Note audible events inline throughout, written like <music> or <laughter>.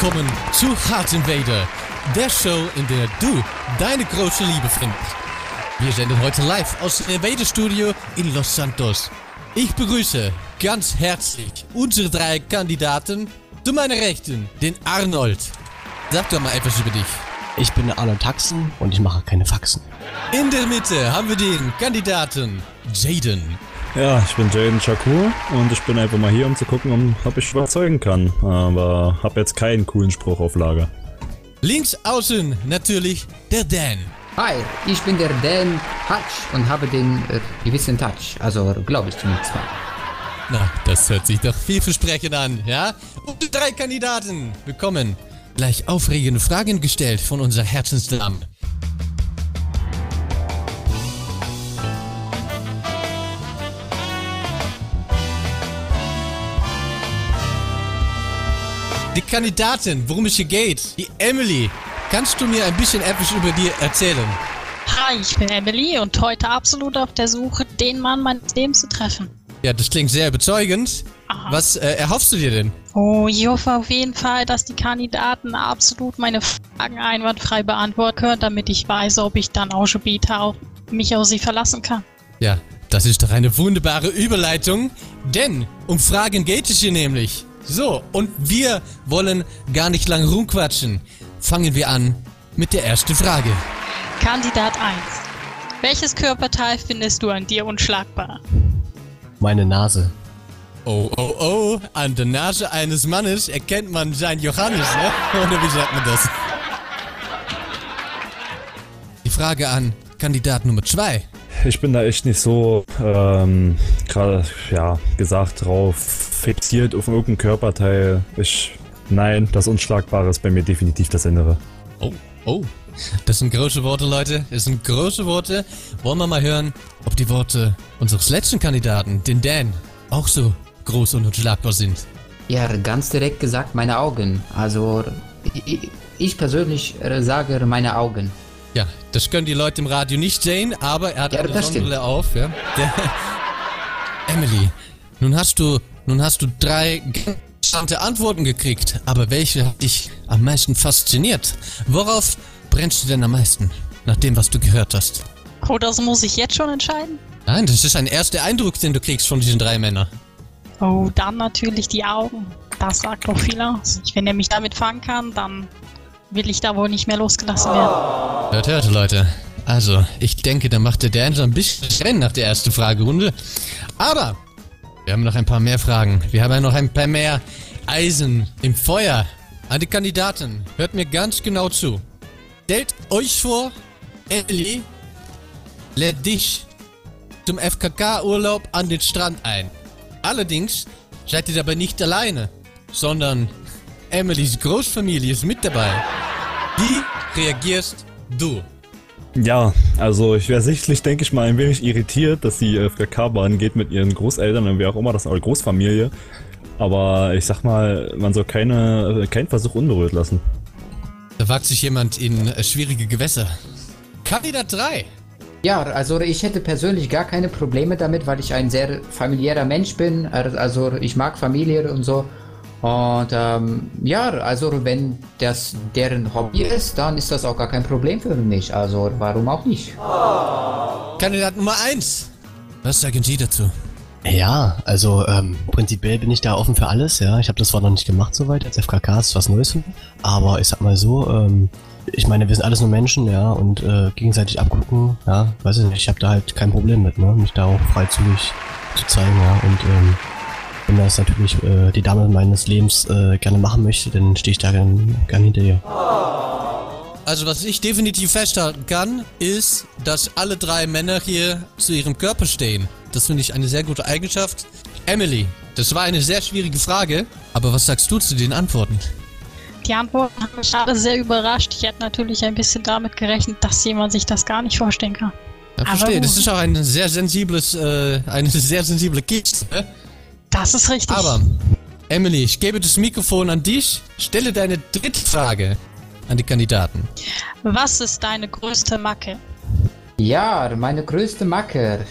willkommen zu Hard Invader, der Show, in der du deine große Liebe findest. Wir senden heute live aus dem Invader Studio in Los Santos. Ich begrüße ganz herzlich unsere drei Kandidaten. Zu meiner Rechten, den Arnold. Sag doch mal etwas über dich. Ich bin Arnold Taxen und ich mache keine Faxen. In der Mitte haben wir den Kandidaten Jaden. Ja, ich bin Jaden Shakur und ich bin einfach mal hier, um zu gucken, um, ob ich überzeugen kann. Aber hab jetzt keinen coolen Spruch auf Lager. Links außen natürlich der Dan. Hi, ich bin der Dan Hutch und habe den äh, gewissen Touch. Also glaube ich zumindest mal. Na, das hört sich doch vielversprechend an, ja? Und die drei Kandidaten bekommen gleich aufregende Fragen gestellt von unserer Herzensdame. Die Kandidatin, worum es hier geht, die Emily. Kannst du mir ein bisschen etwas über dir erzählen? Hi, ich bin Emily und heute absolut auf der Suche, den Mann meines Lebens zu treffen. Ja, das klingt sehr überzeugend. Aha. Was äh, erhoffst du dir denn? Oh, ich hoffe auf jeden Fall, dass die Kandidaten absolut meine Fragen einwandfrei beantworten können, damit ich weiß, ob ich dann auch später auf mich auf sie verlassen kann. Ja, das ist doch eine wunderbare Überleitung, denn um Fragen geht es hier nämlich. So, und wir wollen gar nicht lang rumquatschen. Fangen wir an mit der ersten Frage. Kandidat 1. Welches Körperteil findest du an dir unschlagbar? Meine Nase. Oh, oh, oh, an der Nase eines Mannes erkennt man sein Johannes, ne? <laughs> Oder wie sagt man das? Die Frage an Kandidat Nummer 2. Ich bin da echt nicht so, ähm, gerade, ja, gesagt drauf fixiert auf irgendein Körperteil. Ich, nein, das Unschlagbare ist bei mir definitiv das Innere. Oh, oh. Das sind große Worte, Leute. Das sind große Worte. Wollen wir mal hören, ob die Worte unseres letzten Kandidaten, den Dan, auch so groß und unschlagbar sind. Ja, ganz direkt gesagt, meine Augen. Also ich, ich persönlich äh, sage meine Augen. Ja, das können die Leute im Radio nicht sehen, aber er hat Ja, eine. Sonnenbrille auf, ja. Der Emily, nun hast du, nun hast du drei interessante Antworten gekriegt, aber welche hat dich am meisten fasziniert? Worauf brennst du denn am meisten, nach dem, was du gehört hast? Oh, das muss ich jetzt schon entscheiden? Nein, das ist ein erster Eindruck, den du kriegst von diesen drei Männern. Oh, dann natürlich die Augen. Das sagt doch viel aus. Wenn er mich damit fangen kann, dann will ich da wohl nicht mehr losgelassen werden. Hört, hört, Leute. Also, ich denke, da macht der Dan so ein bisschen Rennen nach der ersten Fragerunde. Aber wir haben noch ein paar mehr Fragen. Wir haben ja noch ein paar mehr Eisen im Feuer. An die Kandidaten, hört mir ganz genau zu. Stellt euch vor, Ellie lädt dich zum FKK-Urlaub an den Strand ein. Allerdings seid ihr dabei nicht alleine, sondern Emilys Großfamilie ist mit dabei. Wie reagierst du? Ja, also ich wäre sichtlich, denke ich mal, ein wenig irritiert, dass sie auf der K-Bahn geht mit ihren Großeltern und wer auch immer, das ist eure Großfamilie. Aber ich sag mal, man soll keine, keinen Versuch unberührt lassen. Da wagt sich jemand in äh, schwierige Gewässer. Kandidat 3. Ja, also ich hätte persönlich gar keine Probleme damit, weil ich ein sehr familiärer Mensch bin. Also ich mag Familie und so. Und ähm, ja, also wenn das deren Hobby ist, dann ist das auch gar kein Problem für mich. Also warum auch nicht? Kandidat Nummer 1. Was sagen Sie dazu? Ja, also ähm, prinzipiell bin ich da offen für alles, ja. Ich habe das zwar noch nicht gemacht soweit, als FKK ist was Neues für mich. Aber ich sag mal so, ähm, ich meine, wir sind alles nur Menschen, ja, und äh, gegenseitig abgucken, ja, weiß ich nicht, ich habe da halt kein Problem mit, ne, mich da auch freizügig zu zeigen, ja, und ähm, wenn das natürlich äh, die Dame meines Lebens äh, gerne machen möchte, dann stehe ich da gern, gern hinter ihr. Also was ich definitiv festhalten kann, ist, dass alle drei Männer hier zu ihrem Körper stehen. Das finde ich eine sehr gute Eigenschaft. Emily, das war eine sehr schwierige Frage, aber was sagst du zu den Antworten? Die Antworten haben mich alle sehr überrascht. Ich hätte natürlich ein bisschen damit gerechnet, dass jemand sich das gar nicht vorstellen kann. Ja, Aber verstehe, das ist auch ein sehr sensibles, äh, eine sehr sensible Kiste. Das ist richtig. Aber, Emily, ich gebe das Mikrofon an dich. Stelle deine dritte Frage an die Kandidaten. Was ist deine größte Macke? Ja, meine größte Macke.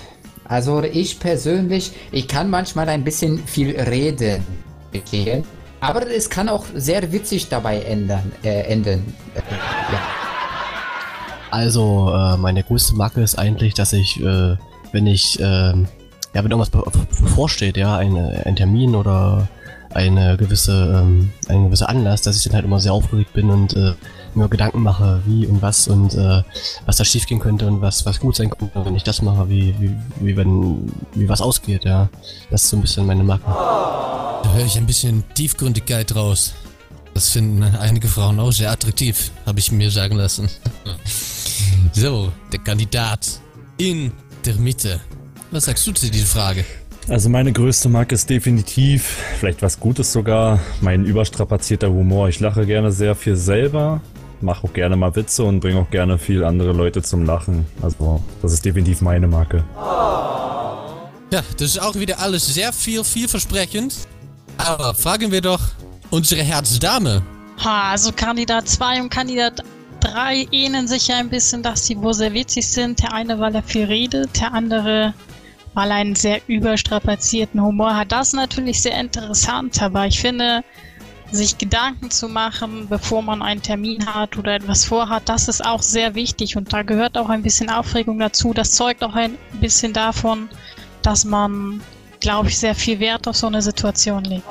Also ich persönlich, ich kann manchmal ein bisschen viel reden. Okay? Aber es kann auch sehr witzig dabei ändern, äh, enden. Äh, ja. Also, äh, meine größte Macke ist eigentlich, dass ich, äh, wenn ich, ähm, ja, wenn irgendwas be bevorsteht, ja, ein, ein Termin oder eine gewisse, ähm, ein gewisser Anlass, dass ich dann halt immer sehr aufgeregt bin und äh, mir Gedanken mache, wie und was und äh, was da schiefgehen könnte und was, was gut sein könnte, wenn ich das mache, wie, wie, wie wenn, wie was ausgeht, ja. Das ist so ein bisschen meine Macke. Da höre ich ein bisschen Tiefgründigkeit raus. Das finden einige Frauen auch sehr attraktiv, habe ich mir sagen lassen. <laughs> so, der Kandidat in der Mitte. Was sagst du zu dieser Frage? Also meine größte Marke ist definitiv, vielleicht was Gutes sogar, mein überstrapazierter Humor. Ich lache gerne sehr viel selber, mache auch gerne mal Witze und bringe auch gerne viel andere Leute zum Lachen. Also das ist definitiv meine Marke. Ja, das ist auch wieder alles sehr viel, vielversprechend. Aber fragen wir doch unsere Herzdame. Ha, also Kandidat 2 und Kandidat 3 ähneln sich ja ein bisschen, dass sie wohl sehr witzig sind. Der eine, weil er viel redet, der andere, er einen sehr überstrapazierten Humor hat. Das ist natürlich sehr interessant, aber ich finde, sich Gedanken zu machen, bevor man einen Termin hat oder etwas vorhat, das ist auch sehr wichtig und da gehört auch ein bisschen Aufregung dazu. Das zeugt auch ein bisschen davon, dass man, glaube ich, sehr viel Wert auf so eine Situation legt.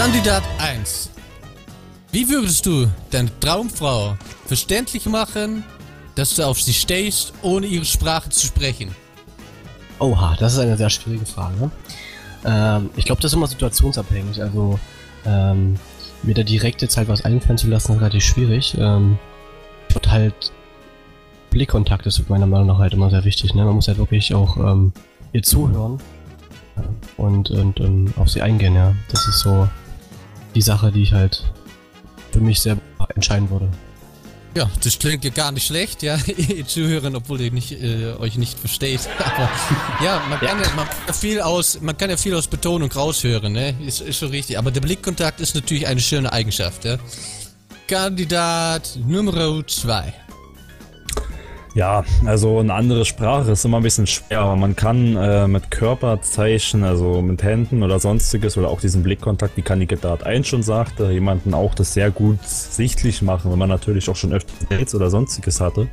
Kandidat 1. Wie würdest du deine Traumfrau verständlich machen, dass du auf sie stehst, ohne ihre Sprache zu sprechen? Oha, das ist eine sehr schwierige Frage. Ähm, ich glaube, das ist immer situationsabhängig. Also, ähm, mir da direkt jetzt halt was einfallen zu lassen, ist relativ schwierig. Ähm, und halt Blickkontakt ist meiner Meinung nach halt immer sehr wichtig. Ne? Man muss halt wirklich auch ähm, ihr zuhören äh, und, und ähm, auf sie eingehen, ja. Das ist so die Sache, die ich halt für mich sehr entscheiden würde. Ja, das klingt ja gar nicht schlecht, ja, <laughs> ihr zuhören, obwohl ihr nicht, äh, euch nicht versteht. <laughs> Aber ja, man kann ja, man kann ja viel aus, man kann ja viel aus Betonung raushören, ne? Ist, ist schon richtig. Aber der Blickkontakt ist natürlich eine schöne Eigenschaft, ja. Kandidat Nummer 2. Ja, also eine andere Sprache ist immer ein bisschen schwer, aber man kann äh, mit Körperzeichen, also mit Händen oder sonstiges oder auch diesen Blickkontakt, wie Kandidat 1 schon sagte, jemanden auch das sehr gut sichtlich machen. Wenn man natürlich auch schon öfter Dates oder sonstiges hatte,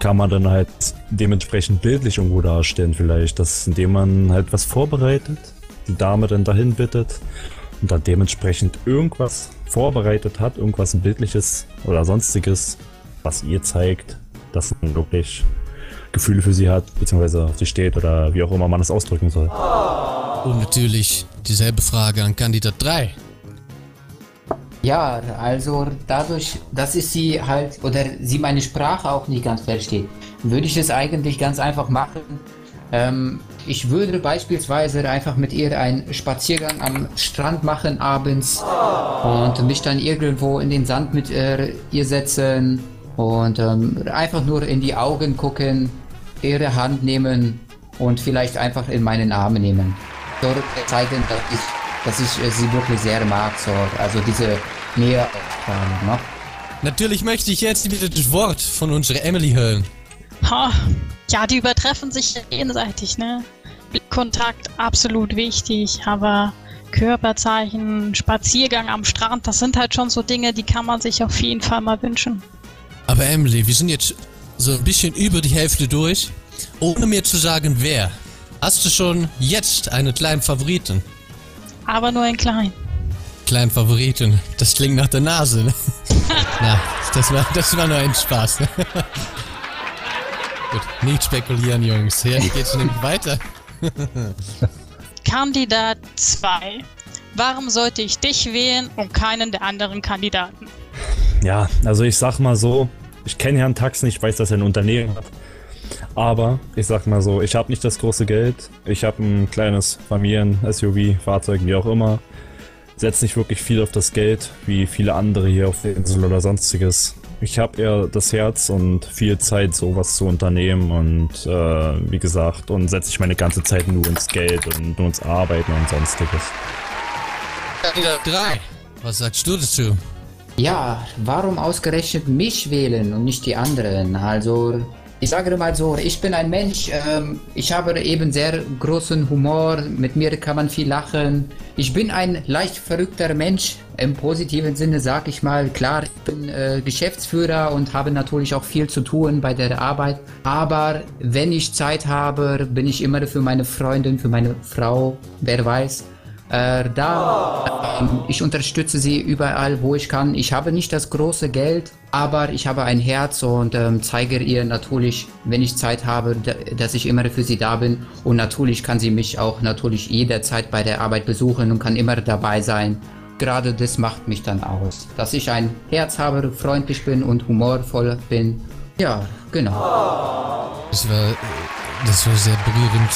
kann man dann halt dementsprechend bildlich irgendwo darstellen vielleicht, dass indem man halt was vorbereitet, die Dame dann dahin bittet und dann dementsprechend irgendwas vorbereitet hat, irgendwas bildliches oder sonstiges, was ihr zeigt, dass man wirklich Gefühle für sie hat, beziehungsweise auf sie steht oder wie auch immer man es ausdrücken soll. Und natürlich dieselbe Frage an Kandidat 3. Ja, also dadurch, dass ich sie halt oder sie meine Sprache auch nicht ganz versteht, würde ich es eigentlich ganz einfach machen. Ähm, ich würde beispielsweise einfach mit ihr einen Spaziergang am Strand machen abends und mich dann irgendwo in den Sand mit äh, ihr setzen und ähm, einfach nur in die Augen gucken, ihre Hand nehmen und vielleicht einfach in meinen Arm nehmen. So zeigen, dass ich, dass ich äh, sie wirklich sehr mag. So. Also diese Nähe. Ne? Natürlich möchte ich jetzt wieder das Wort von unserer Emily hören. Ha, ja, die übertreffen sich gegenseitig, ne? Blickkontakt absolut wichtig, aber Körperzeichen, Spaziergang am Strand, das sind halt schon so Dinge, die kann man sich auf jeden Fall mal wünschen. Aber Emily, wir sind jetzt so ein bisschen über die Hälfte durch. Ohne mir zu sagen, wer. Hast du schon jetzt einen kleinen Favoriten? Aber nur einen kleinen. Kleinen Favoriten. Das klingt nach der Nase, ne? <laughs> Na, das war, das war nur ein Spaß. Ne? <laughs> Gut, nicht spekulieren, Jungs. Hier geht's nämlich weiter. <laughs> Kandidat 2. Warum sollte ich dich wählen und keinen der anderen Kandidaten? Ja, also ich sag mal so, ich kenne Herrn Tax nicht, ich weiß, dass er ein Unternehmen hat. Aber ich sag mal so, ich habe nicht das große Geld. Ich habe ein kleines Familien-SUV, Fahrzeug, wie auch immer. setze nicht wirklich viel auf das Geld, wie viele andere hier auf der Insel oder sonstiges. Ich habe eher das Herz und viel Zeit, sowas zu unternehmen und äh, wie gesagt, und setze ich meine ganze Zeit nur ins Geld und nur ins Arbeiten und sonstiges. 3. Was sagst du dazu? Ja, warum ausgerechnet mich wählen und nicht die anderen? Also, ich sage mal so, ich bin ein Mensch, ähm, ich habe eben sehr großen Humor, mit mir kann man viel lachen. Ich bin ein leicht verrückter Mensch, im positiven Sinne sage ich mal. Klar, ich bin äh, Geschäftsführer und habe natürlich auch viel zu tun bei der Arbeit. Aber wenn ich Zeit habe, bin ich immer für meine Freundin, für meine Frau, wer weiß. Äh, da, ähm, ich unterstütze sie überall, wo ich kann. Ich habe nicht das große Geld, aber ich habe ein Herz und ähm, zeige ihr natürlich, wenn ich Zeit habe, da, dass ich immer für sie da bin. Und natürlich kann sie mich auch natürlich jederzeit bei der Arbeit besuchen und kann immer dabei sein. Gerade das macht mich dann aus, dass ich ein Herz habe, freundlich bin und humorvoll bin. Ja, genau. Das war, das war sehr berührend.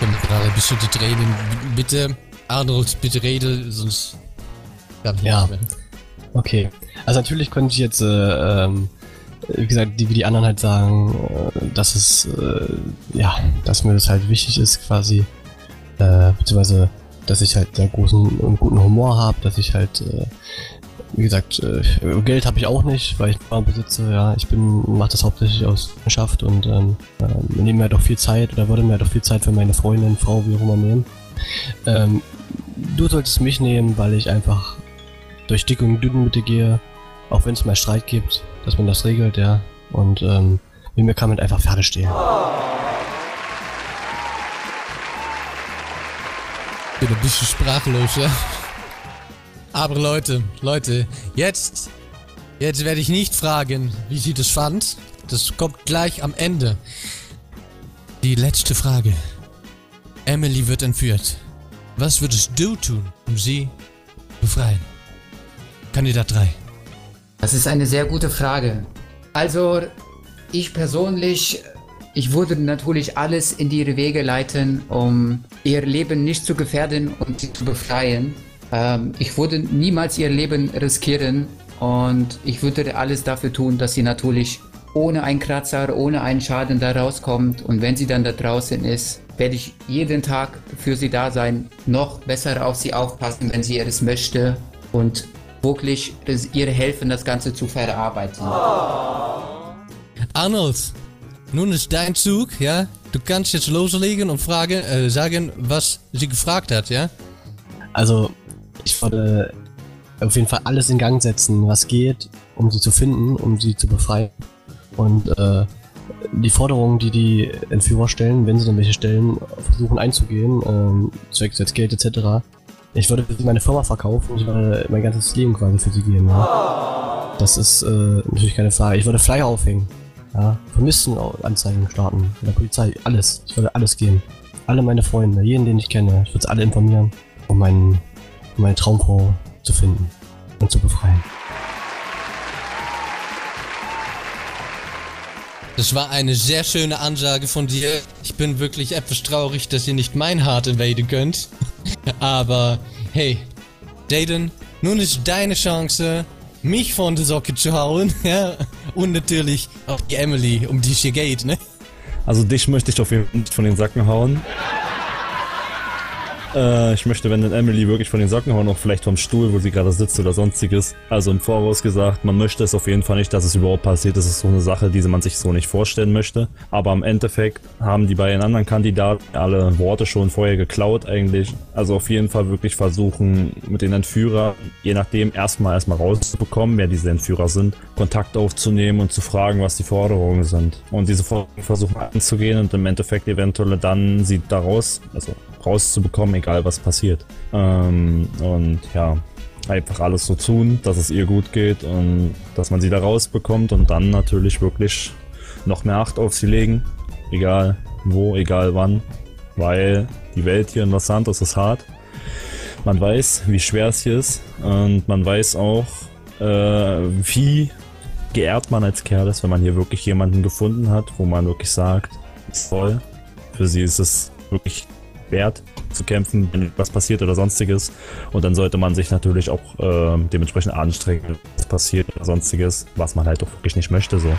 Ich habe gerade bestimmte Tränen. Bitte, Arnold, bitte rede, sonst. Kann ich Ja. nicht mehr. Okay. Also natürlich könnte ich jetzt, äh, ähm, wie gesagt, die, wie die anderen halt sagen, äh, dass es, äh, ja, dass mir das halt wichtig ist quasi, äh, beziehungsweise, dass ich halt sehr großen und guten Humor habe, dass ich halt, äh, wie gesagt, äh, Geld habe ich auch nicht, weil ich Farm besitze, ja, ich bin, mache das hauptsächlich aus Leidenschaft und ähm, ähm, nehme mir halt auch viel Zeit oder würde mir halt auch viel Zeit für meine Freundin, Frau, wie auch immer nehmen. Ähm, du solltest mich nehmen, weil ich einfach durch dick und dünn mit dir gehe, auch wenn es mal Streit gibt, dass man das regelt, ja. Und ähm, mit mir kann man einfach Pferde stehen. Ich bin ein bisschen sprachlos, ja. Aber Leute, Leute, jetzt, jetzt werde ich nicht fragen, wie sie das fand. Das kommt gleich am Ende. Die letzte Frage. Emily wird entführt. Was würdest du tun, um sie zu befreien? Kandidat 3. Das ist eine sehr gute Frage. Also, ich persönlich, ich würde natürlich alles in ihre Wege leiten, um ihr Leben nicht zu gefährden und sie zu befreien. Ähm, ich würde niemals ihr Leben riskieren und ich würde alles dafür tun, dass sie natürlich ohne einen Kratzer, ohne einen Schaden da rauskommt. Und wenn sie dann da draußen ist, werde ich jeden Tag für sie da sein, noch besser auf sie aufpassen, wenn sie es möchte und wirklich ihr helfen, das Ganze zu verarbeiten. Arnold, nun ist dein Zug, ja? Du kannst jetzt loslegen und fragen, äh, sagen, was sie gefragt hat, ja? Also, ich würde auf jeden Fall alles in Gang setzen, was geht, um sie zu finden, um sie zu befreien. Und äh, die Forderungen, die die Entführer stellen, wenn sie dann welche stellen, versuchen einzugehen, ähm, zwecks jetzt Geld etc. Ich würde für sie meine Firma verkaufen, ich würde mein ganzes Leben quasi für sie geben. Ja. Das ist äh, natürlich keine Frage. Ich würde Flyer aufhängen. Ja, Vermisstenanzeigen starten, bei der Polizei, alles. Ich würde alles geben. Alle meine Freunde, jeden, den ich kenne, ich würde sie alle informieren, um, meinen, um meine Traumfrau zu finden und zu befreien. Das war eine sehr schöne Ansage von dir. Ich bin wirklich etwas traurig, dass ihr nicht mein Hart invaden könnt. <laughs> Aber hey, Jaden, nun ist deine Chance, mich von der Socke zu hauen. <laughs> Ja? Und natürlich auch die Emily, um die es hier geht, ne? Also dich möchte ich auf jeden Fall nicht von den Socken hauen. Äh, ich möchte, wenn dann Emily wirklich von den Socken hauen, auch vielleicht vom Stuhl, wo sie gerade sitzt oder sonstiges. Also im Voraus gesagt, man möchte es auf jeden Fall nicht, dass es überhaupt passiert. Das ist so eine Sache, die man sich so nicht vorstellen möchte. Aber im Endeffekt haben die beiden anderen Kandidaten alle Worte schon vorher geklaut eigentlich. Also auf jeden Fall wirklich versuchen, mit den Entführer, je nachdem, erstmal erstmal rauszubekommen, wer diese Entführer sind, Kontakt aufzunehmen und zu fragen, was die Forderungen sind. Und diese Forderungen versuchen anzugehen und im Endeffekt eventuell dann sie daraus, also rauszubekommen, egal was passiert. Ähm, und ja, einfach alles so tun, dass es ihr gut geht und dass man sie da rausbekommt und dann natürlich wirklich noch mehr Acht auf sie legen. Egal wo, egal wann. Weil die Welt hier in Los Santos ist hart. Man weiß, wie schwer es hier ist und man weiß auch, äh, wie geehrt man als Kerl ist, wenn man hier wirklich jemanden gefunden hat, wo man wirklich sagt, ist toll. Für sie ist es wirklich wehrt zu kämpfen, wenn was passiert oder sonstiges. Und dann sollte man sich natürlich auch äh, dementsprechend anstrengen, was passiert oder sonstiges, was man halt auch wirklich nicht möchte. So.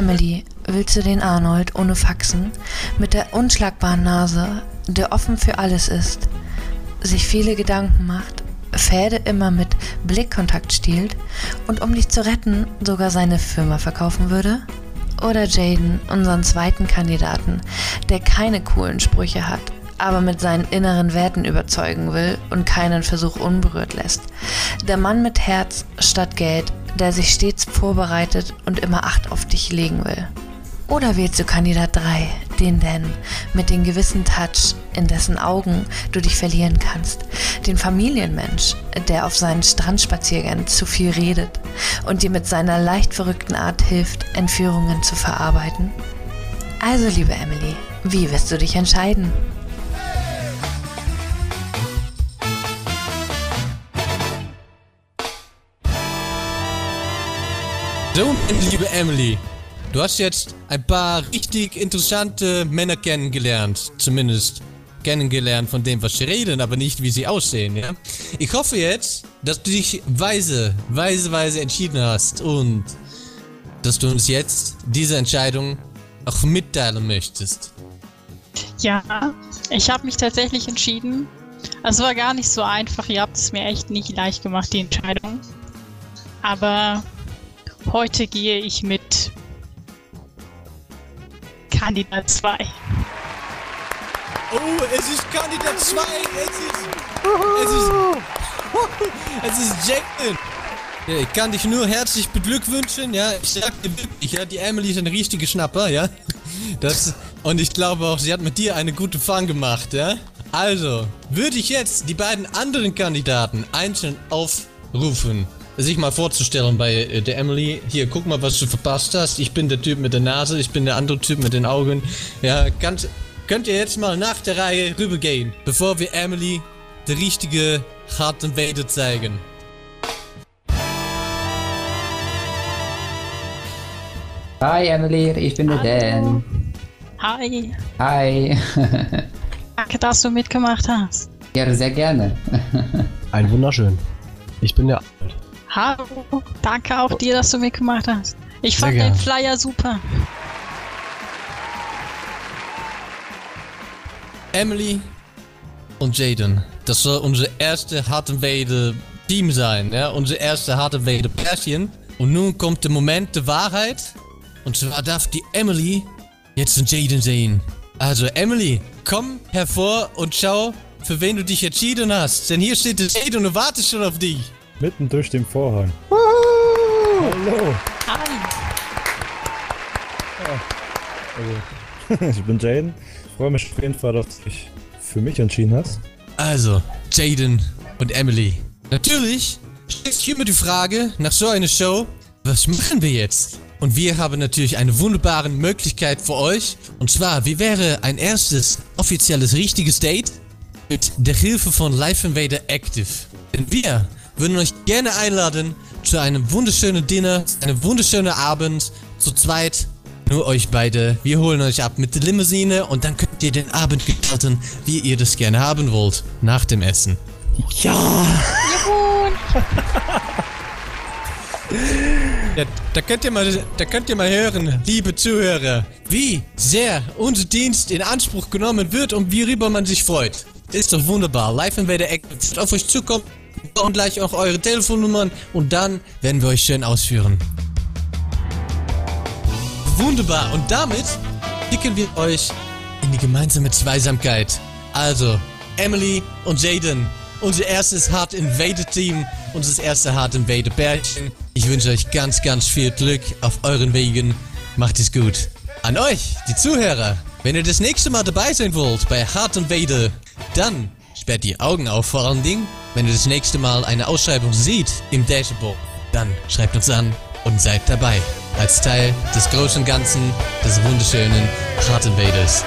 Emily, willst du den Arnold ohne Faxen, mit der unschlagbaren Nase, der offen für alles ist, sich viele Gedanken macht, Pferde immer mit Blickkontakt stiehlt und um dich zu retten sogar seine Firma verkaufen würde? Oder Jaden, unseren zweiten Kandidaten, der keine coolen Sprüche hat, aber mit seinen inneren Werten überzeugen will und keinen Versuch unberührt lässt. Der Mann mit Herz statt Geld, der sich stets vorbereitet und immer Acht auf dich legen will. Oder wählst du Kandidat 3, den Dan, mit dem gewissen Touch, in dessen Augen du dich verlieren kannst. Den Familienmensch, der auf seinen Strandspaziergängen zu viel redet und dir mit seiner leicht verrückten Art hilft, Entführungen zu verarbeiten. Also, liebe Emily, wie wirst du dich entscheiden? So, liebe Emily, du hast jetzt ein paar richtig interessante Männer kennengelernt. Zumindest kennengelernt von dem, was sie reden, aber nicht, wie sie aussehen, ja? Ich hoffe jetzt, dass du dich weise, weise, weise entschieden hast und dass du uns jetzt diese Entscheidung auch mitteilen möchtest. Ja, ich habe mich tatsächlich entschieden. Es war gar nicht so einfach. Ihr habt es mir echt nicht leicht gemacht, die Entscheidung. Aber heute gehe ich mit Kandidat 2. Oh, es ist Kandidat 2. Es ist. Es ist. <laughs> Es ist Jackson. Ja, ich kann dich nur herzlich beglückwünschen, ja. Ich sag dir wirklich, ja, die Emily ist ein richtiger Schnapper, ja. Das, und ich glaube auch, sie hat mit dir eine gute Fang gemacht, ja. Also, würde ich jetzt die beiden anderen Kandidaten einzeln aufrufen, sich mal vorzustellen bei äh, der Emily. Hier, guck mal, was du verpasst hast. Ich bin der Typ mit der Nase, ich bin der andere Typ mit den Augen. Ja, kannst, könnt ihr jetzt mal nach der Reihe rübergehen, bevor wir Emily die richtige harten Wade zeigen. Hi Emily, ich bin der Dan. Hi, Hi. <laughs> danke, dass du mitgemacht hast. ja, sehr gerne. Ein wunderschön. Ich bin der Hallo, danke auch dir, dass du mitgemacht hast. Ich fand den. Flyer super. Emily und Jaden. Das soll unser erste harte Wade Team sein, ja, unser erste harte Wade Pärchen. Und nun kommt der Moment der Wahrheit. Und zwar darf die Emily jetzt den Jaden sehen. Also Emily, komm hervor und schau, für wen du dich entschieden hast. Denn hier steht der Jaden und wartet schon auf dich. Mitten durch den Vorhang. Hallo. Hi. <laughs> Ich bin Jaden. Freue mich auf jeden Fall, dass du dich für mich entschieden hast. Also, Jaden und Emily. Natürlich stellt sich immer die Frage, nach so einer Show, was machen wir jetzt? Und wir haben natürlich eine wunderbare Möglichkeit für euch. Und zwar, wie wäre ein erstes offizielles richtiges Date mit der Hilfe von Life Invader Active? Denn wir würden euch gerne einladen zu einem wunderschönen Dinner, einem wunderschönen Abend, zu zweit nur euch beide. Wir holen euch ab mit der Limousine und dann könnt ihr den Abend gestalten, wie ihr das gerne haben wollt. Nach dem Essen. Ja! Juhu. Ja, da könnt ihr mal, da könnt ihr mal hören, liebe Zuhörer, wie sehr unser Dienst in Anspruch genommen wird und worüber man sich freut. Ist doch wunderbar. Live Invader Active wird auf euch zukommen. Brauchen gleich auch eure Telefonnummern und dann werden wir euch schön ausführen. Wunderbar. Und damit schicken wir euch in die gemeinsame Zweisamkeit. Also, Emily und Jaden, unser erstes Hard Invader Team, unser erste Hard Invader Pärchen. Ich wünsche euch ganz, ganz viel Glück auf euren Wegen. Macht es gut. An euch, die Zuhörer, wenn ihr das nächste Mal dabei sein wollt bei Hard Invader, dann sperrt die Augen auf vor allen Dingen. Wenn ihr das nächste Mal eine Ausschreibung seht im Dashboard, dann schreibt uns an und seid dabei. als Teil des großen Ganzen des wunderschönen Heart Invaders.